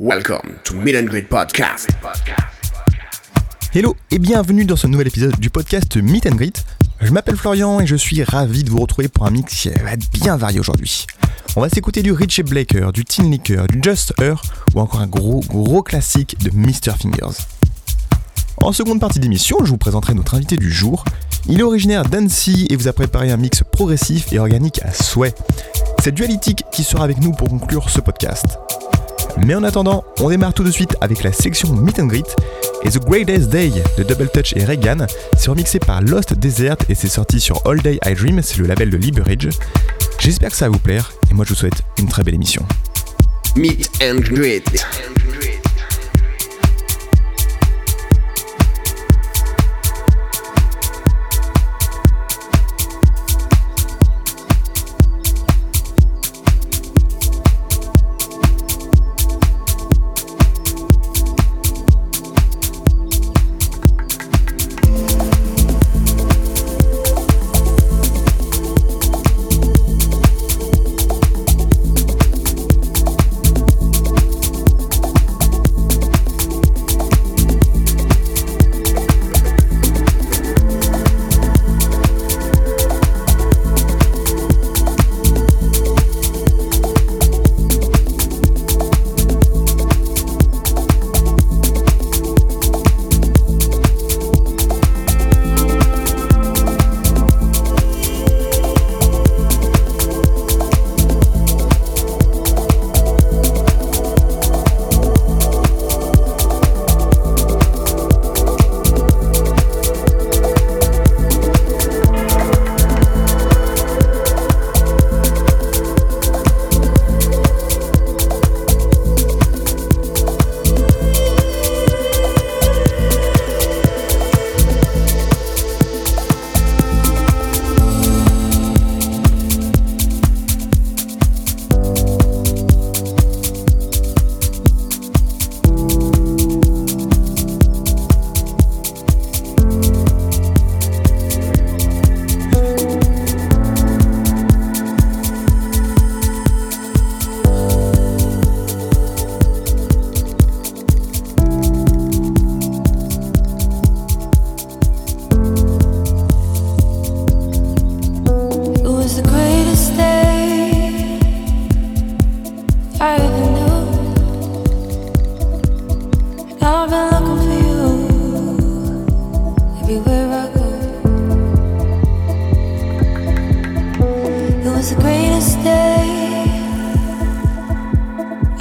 Welcome to Meet and Greet Podcast. Hello et bienvenue dans ce nouvel épisode du podcast Meet and Greet. Je m'appelle Florian et je suis ravi de vous retrouver pour un mix qui va être bien varié aujourd'hui. On va s'écouter du Richie Blaker, du Tin Licker, du Just Her ou encore un gros gros classique de Mr. Fingers. En seconde partie d'émission, je vous présenterai notre invité du jour. Il est originaire d'Annecy et vous a préparé un mix progressif et organique à souhait. C'est Dualitic qui sera avec nous pour conclure ce podcast. Mais en attendant, on démarre tout de suite avec la section Meet and Greet et The Greatest Day de Double Touch et Reagan. C'est remixé par Lost Desert et c'est sorti sur All Day I Dream, c'est le label de Liberage. J'espère que ça va vous plaire et moi je vous souhaite une très belle émission. Meet and Greet.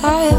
I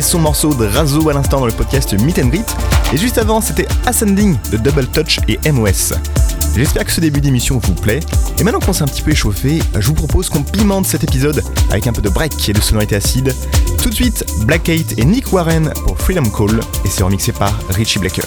son morceau de Razo à l'instant dans le podcast Meet and. Et juste avant, c'était Ascending de Double Touch et MOS. J'espère que ce début d'émission vous plaît. Et maintenant qu'on s'est un petit peu échauffé, je vous propose qu'on pimente cet épisode avec un peu de break et de sonorité acide. Tout de suite, Black Kate et Nick Warren pour Freedom Call, et c'est remixé par Richie Blacker.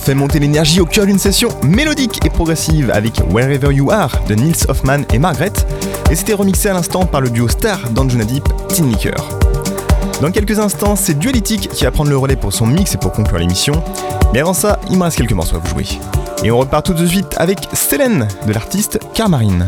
Fait monter l'énergie au cœur d'une session mélodique et progressive avec Wherever You Are de Nils Hoffman et Margaret, et c'était remixé à l'instant par le duo star d'Anjuna Deep, Tin. Dans quelques instants, c'est Dualitic qui va prendre le relais pour son mix et pour conclure l'émission, mais avant ça, il me reste quelques morceaux à vous jouer. Et on repart tout de suite avec Selene de l'artiste Carmarine.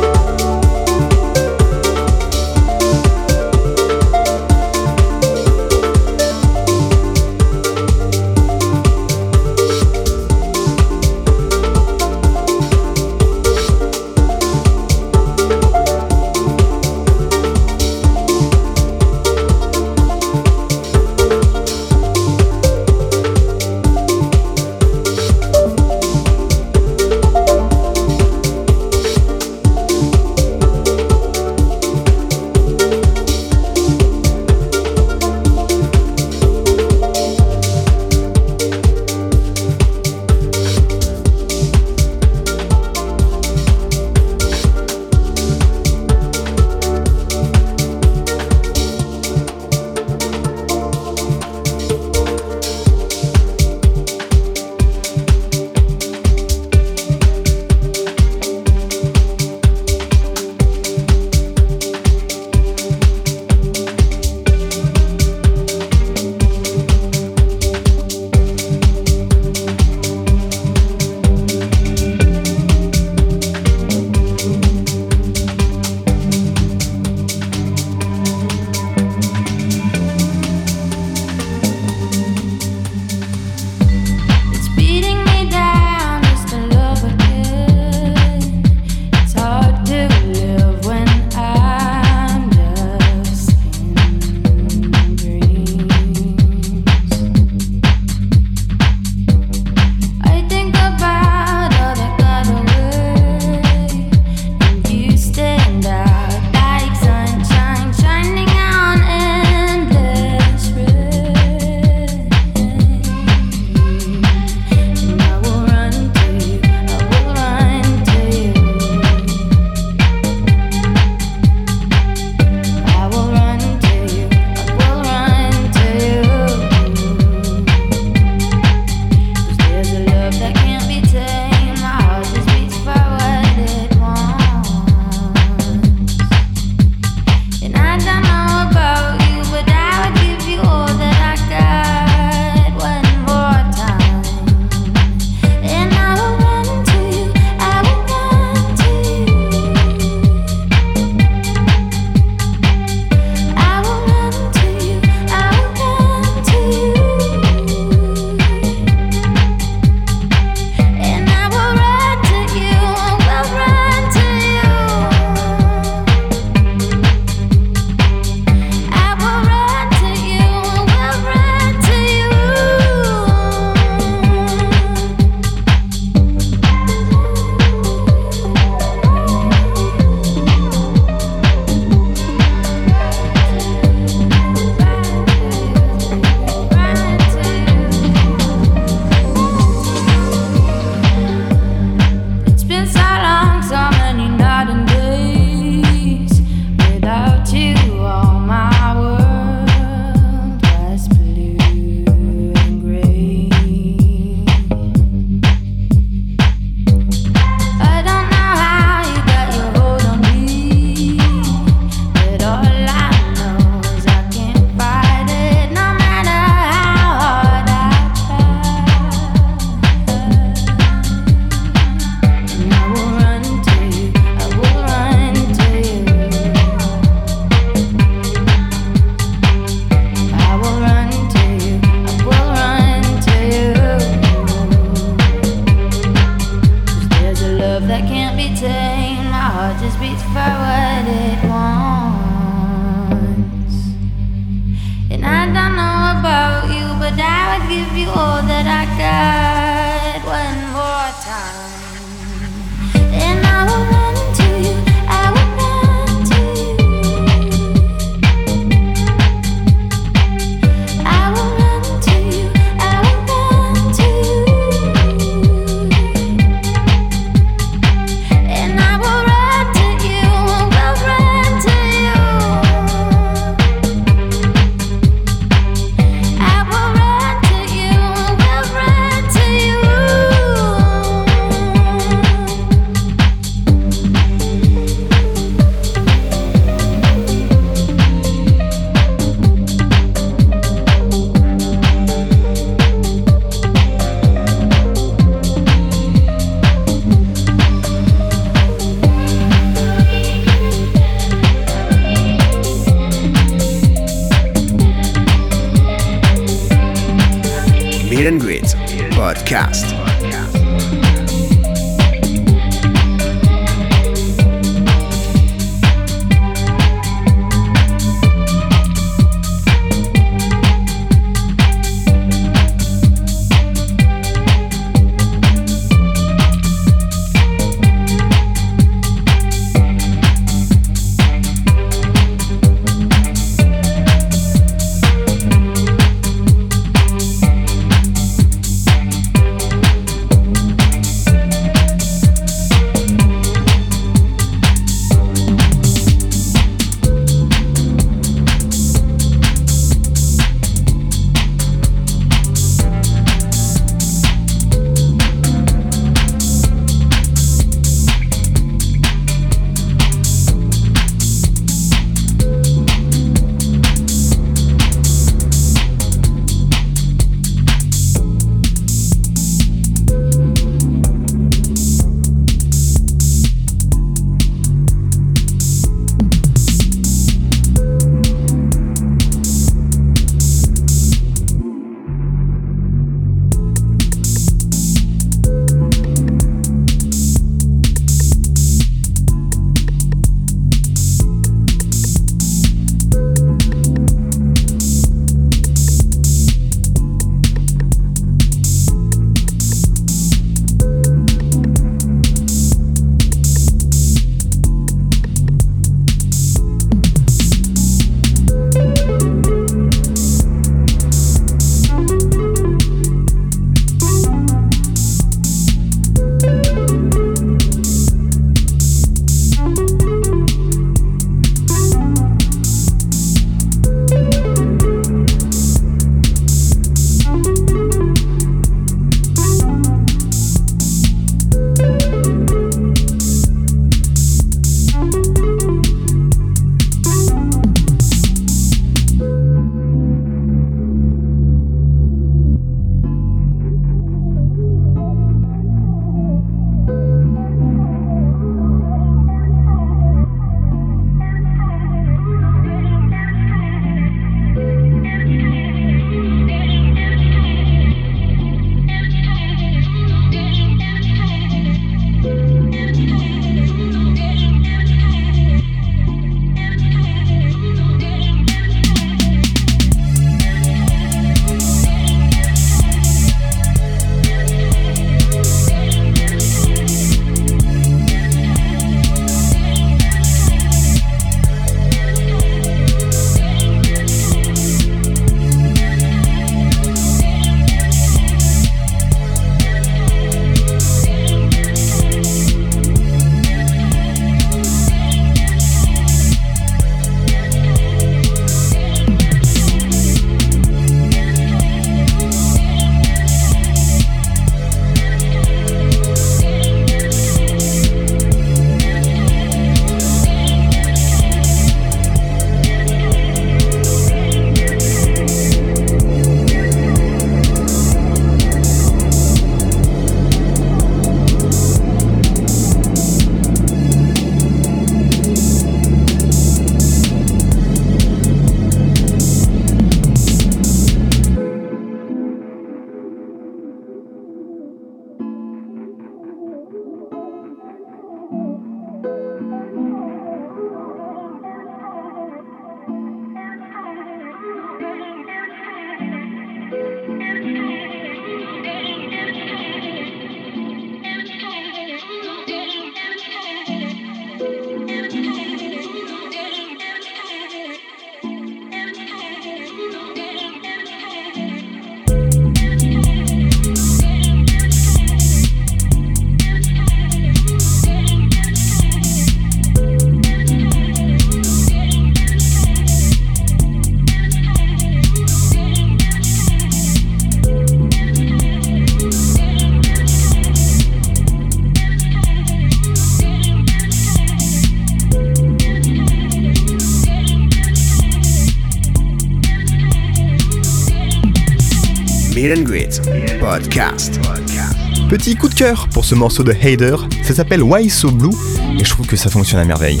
Petit coup de cœur pour ce morceau de Hader, ça s'appelle Why So Blue et je trouve que ça fonctionne à merveille.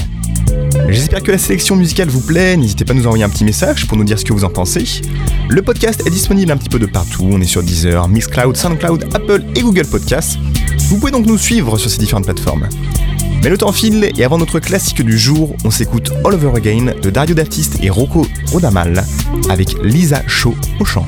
J'espère que la sélection musicale vous plaît, n'hésitez pas à nous envoyer un petit message pour nous dire ce que vous en pensez. Le podcast est disponible un petit peu de partout, on est sur Deezer, Mixcloud, Soundcloud, Apple et Google Podcasts. Vous pouvez donc nous suivre sur ces différentes plateformes. Mais le temps file et avant notre classique du jour, on s'écoute All Over Again de Dario D'Artiste et Rocco Rodamal avec Lisa Shaw au chant.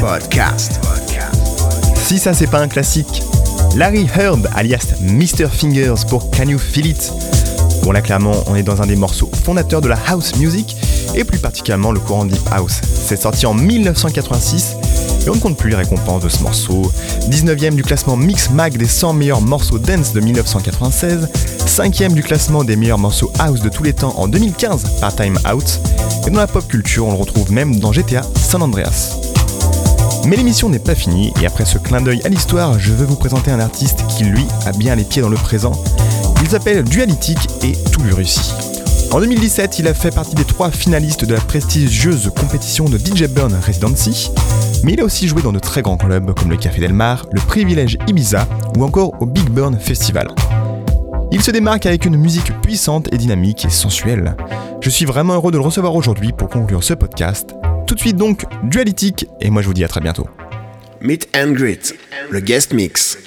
Podcast. Si ça c'est pas un classique, Larry Heard alias Mr. Fingers pour Can You Feel It? Bon là clairement on est dans un des morceaux fondateurs de la house music et plus particulièrement le courant deep house. C'est sorti en 1986 et on ne compte plus les récompenses de ce morceau. 19ème du classement Mix Mag des 100 meilleurs morceaux dance de 1996, 5ème du classement des meilleurs morceaux house de tous les temps en 2015 par Time Out, et dans la pop culture on le retrouve même dans GTA San Andreas. Mais l'émission n'est pas finie, et après ce clin d'œil à l'histoire, je veux vous présenter un artiste qui lui a bien les pieds dans le présent. Il s'appelle Dualitic et tout lui réussit. En 2017, il a fait partie des trois finalistes de la prestigieuse compétition de DJ Burn Residency, mais il a aussi joué dans de très grands clubs comme le Café Del Mar, le Privilège Ibiza ou encore au Big Burn Festival. Il se démarque avec une musique puissante et dynamique et sensuelle. Je suis vraiment heureux de le recevoir aujourd'hui pour conclure ce podcast. Tout de suite donc, Dualitic, et moi je vous dis à très bientôt. Meet and Greet, le guest mix.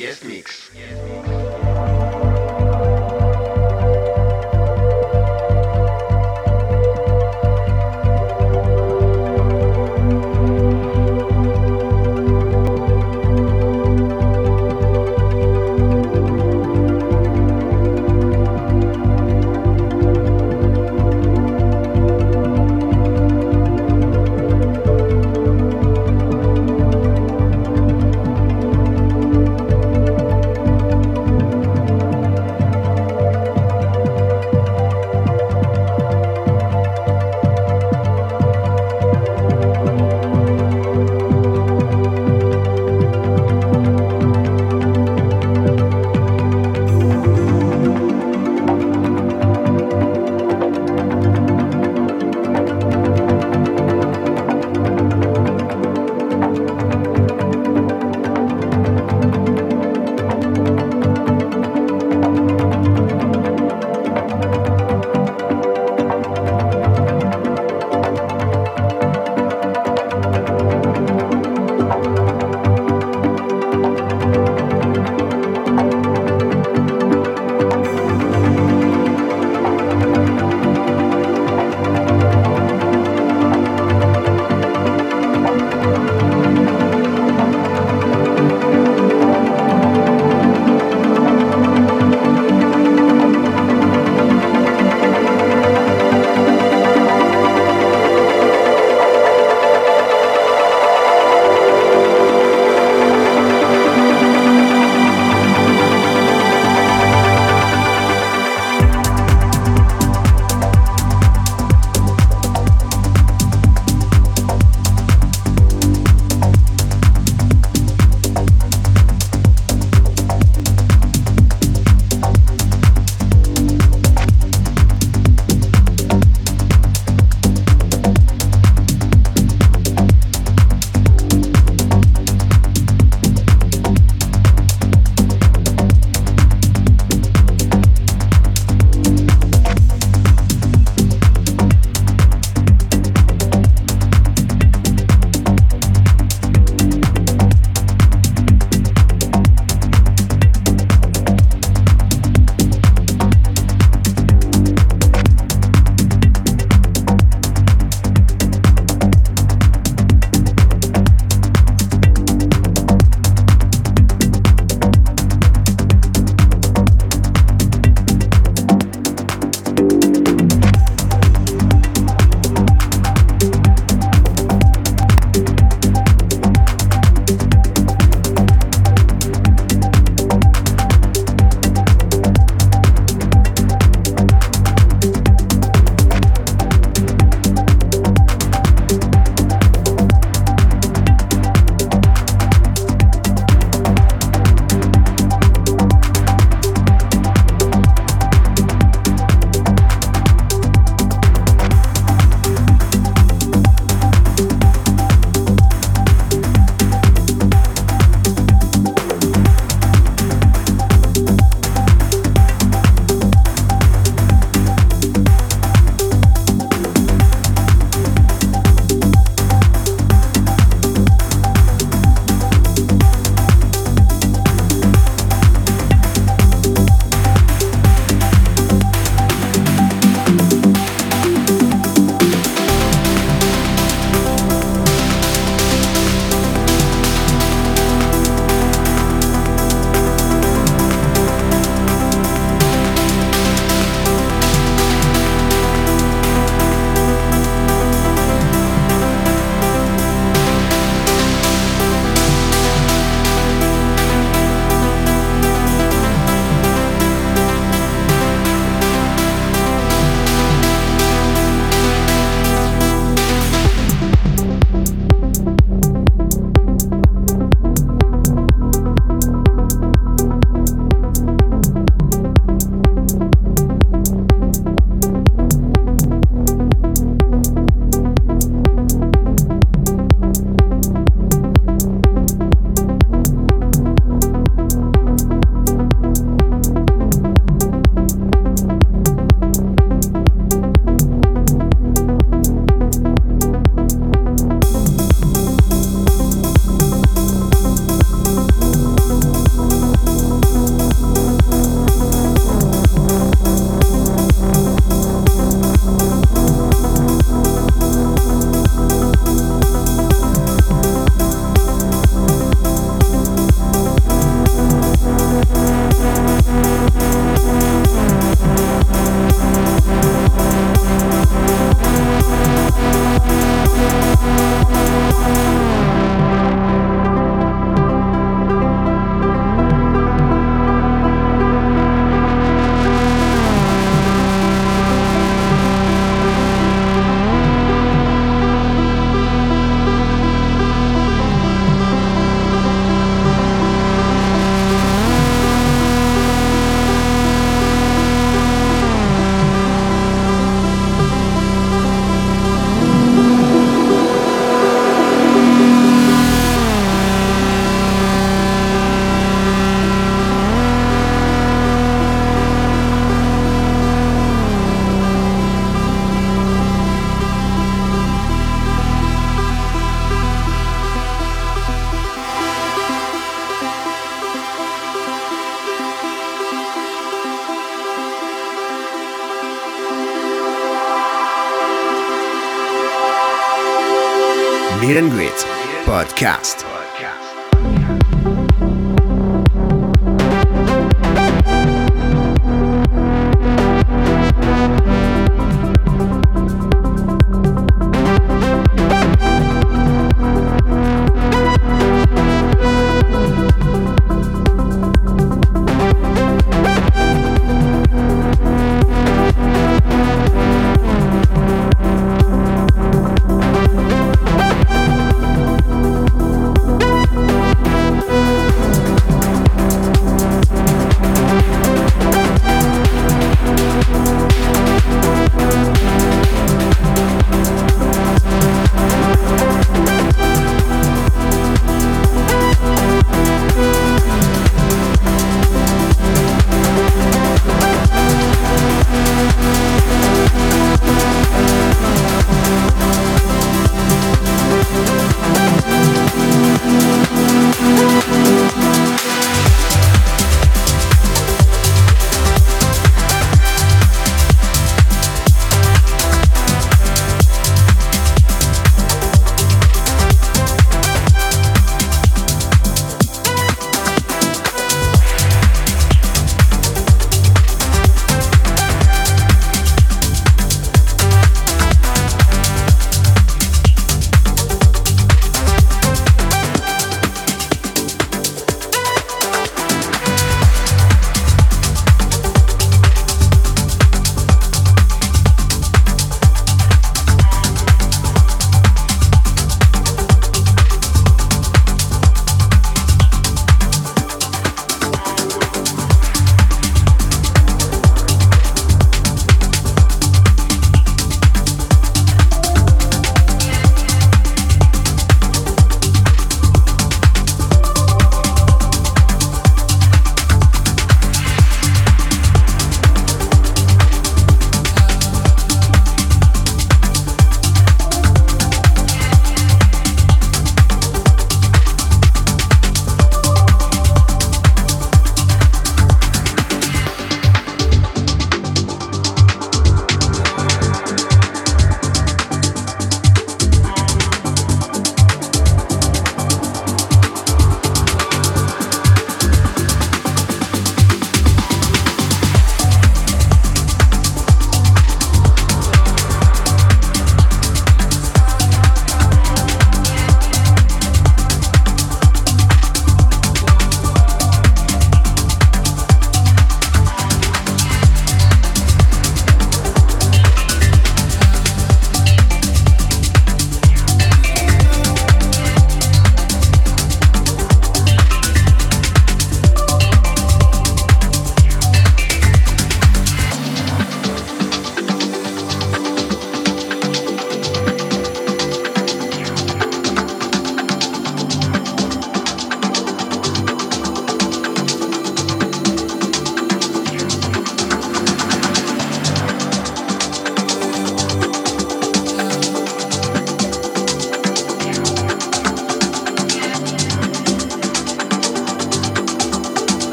Podcast.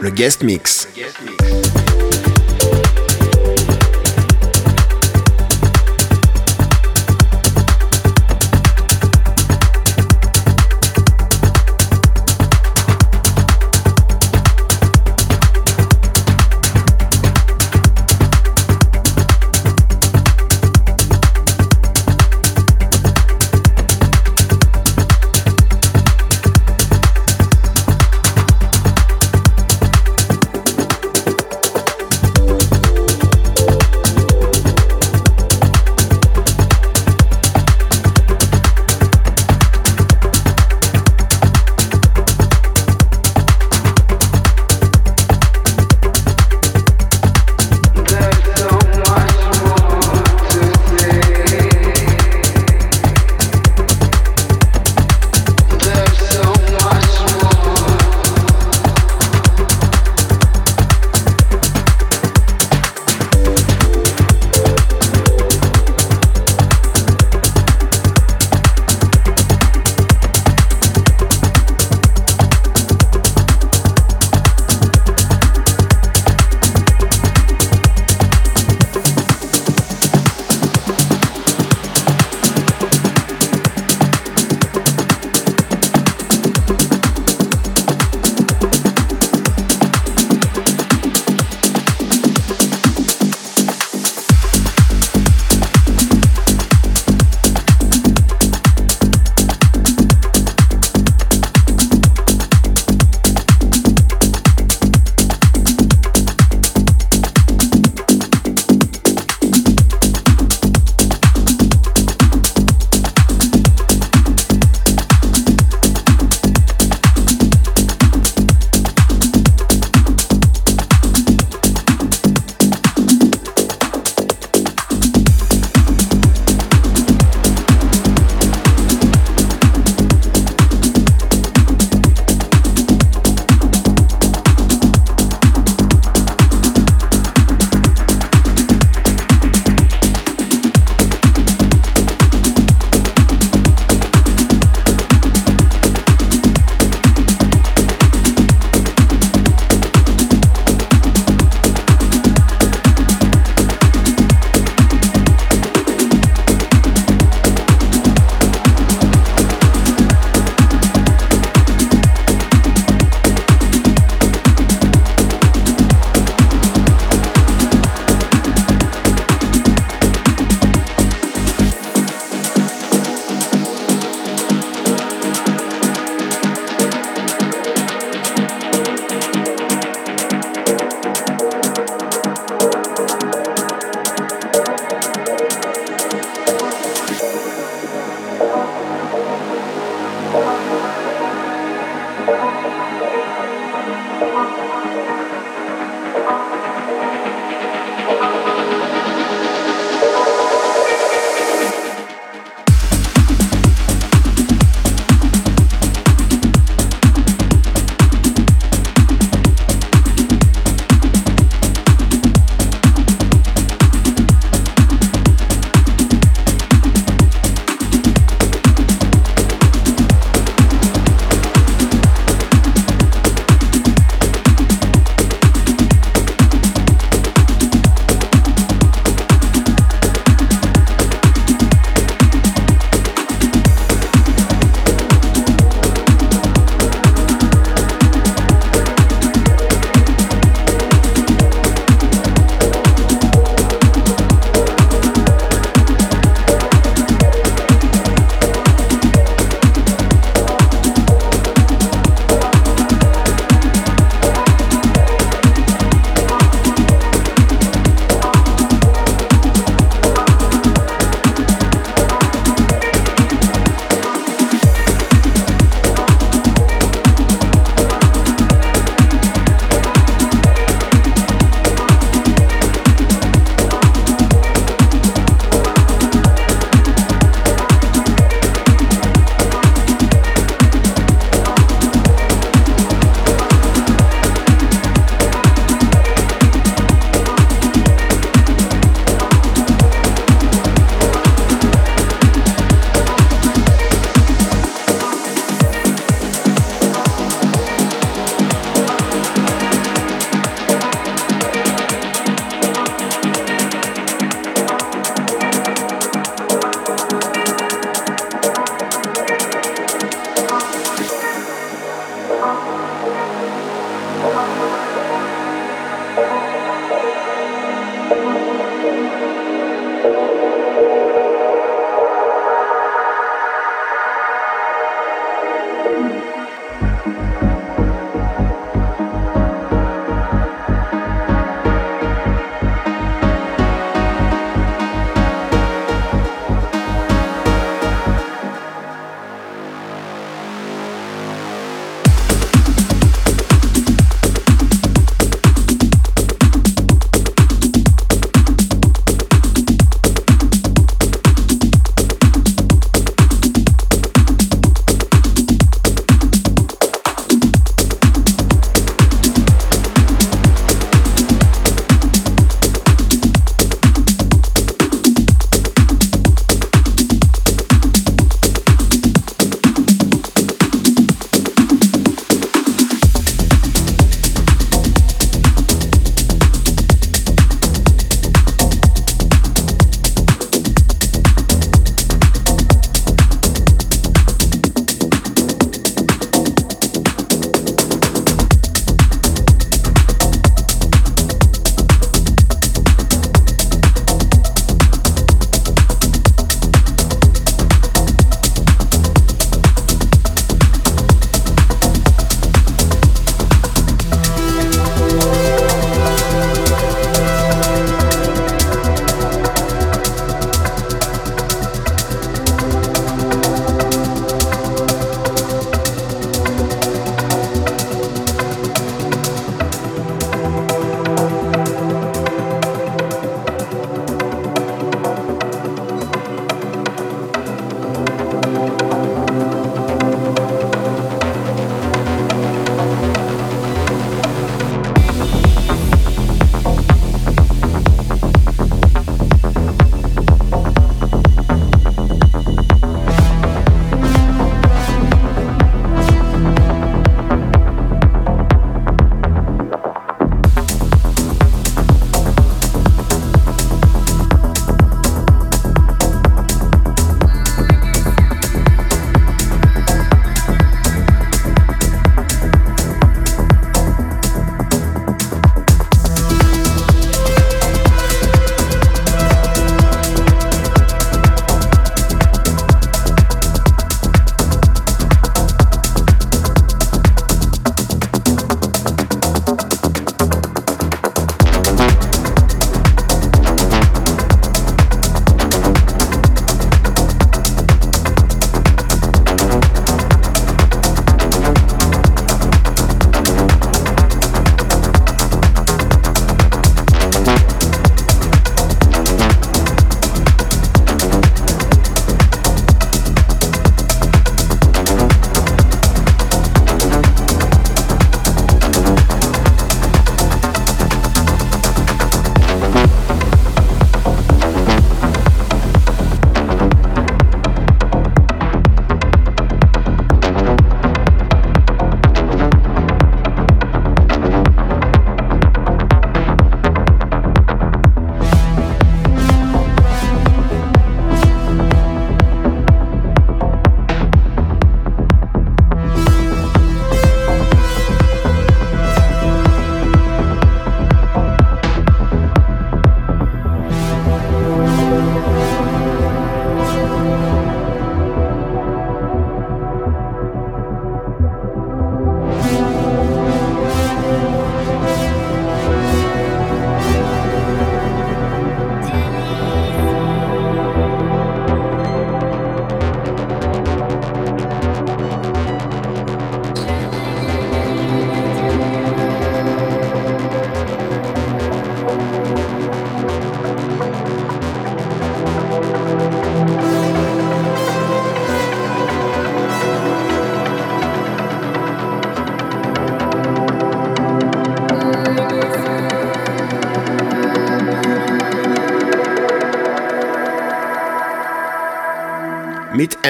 Le guest mix.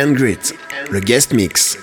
And Grit, le guest mix.